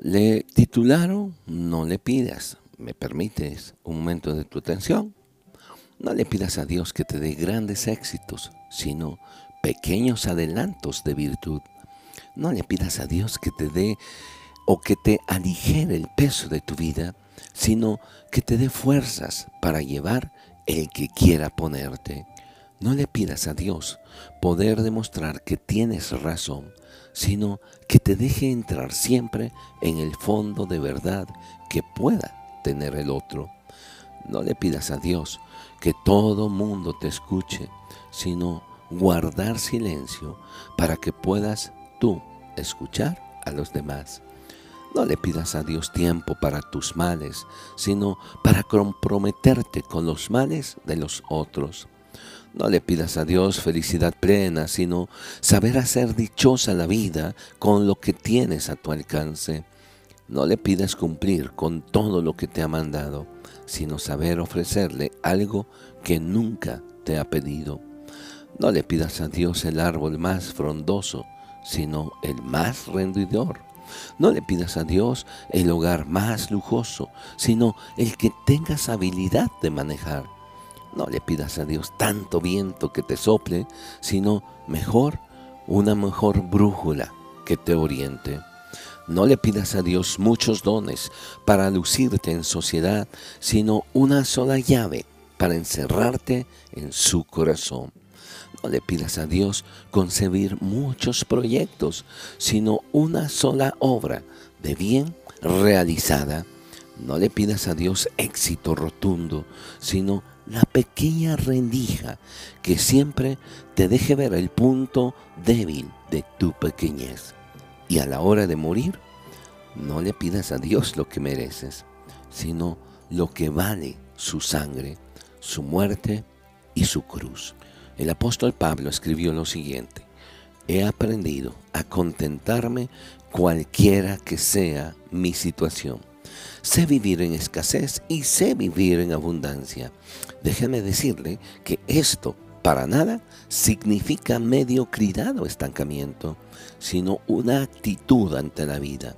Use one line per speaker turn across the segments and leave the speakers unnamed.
Le titularon No le pidas. ¿Me permites un momento de tu atención? No le pidas a Dios que te dé grandes éxitos, sino pequeños adelantos de virtud. No le pidas a Dios que te dé o que te aligere el peso de tu vida, sino que te dé fuerzas para llevar el que quiera ponerte. No le pidas a Dios poder demostrar que tienes razón, sino que te deje entrar siempre en el fondo de verdad que pueda tener el otro. No le pidas a Dios que todo mundo te escuche, sino guardar silencio para que puedas tú escuchar a los demás. No le pidas a Dios tiempo para tus males, sino para comprometerte con los males de los otros. No le pidas a Dios felicidad plena, sino saber hacer dichosa la vida con lo que tienes a tu alcance. No le pidas cumplir con todo lo que te ha mandado, sino saber ofrecerle algo que nunca te ha pedido. No le pidas a Dios el árbol más frondoso, sino el más rendidor. No le pidas a Dios el hogar más lujoso, sino el que tengas habilidad de manejar. No le pidas a Dios tanto viento que te sople, sino mejor una mejor brújula que te oriente. No le pidas a Dios muchos dones para lucirte en sociedad, sino una sola llave para encerrarte en su corazón. No le pidas a Dios concebir muchos proyectos, sino una sola obra de bien realizada. No le pidas a Dios éxito rotundo, sino la pequeña rendija que siempre te deje ver el punto débil de tu pequeñez. Y a la hora de morir, no le pidas a Dios lo que mereces, sino lo que vale su sangre, su muerte y su cruz. El apóstol Pablo escribió lo siguiente, he aprendido a contentarme cualquiera que sea mi situación. Sé vivir en escasez y sé vivir en abundancia. Déjeme decirle que esto para nada significa mediocridad o estancamiento, sino una actitud ante la vida.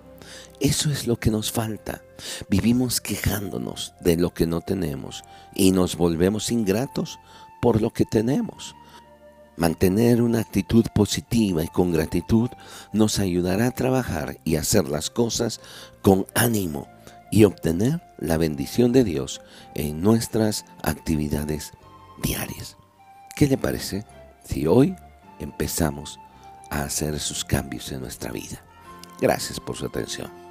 Eso es lo que nos falta. Vivimos quejándonos de lo que no tenemos y nos volvemos ingratos por lo que tenemos. Mantener una actitud positiva y con gratitud nos ayudará a trabajar y hacer las cosas con ánimo y obtener la bendición de Dios en nuestras actividades diarias. ¿Qué le parece si hoy empezamos a hacer esos cambios en nuestra vida? Gracias por su atención.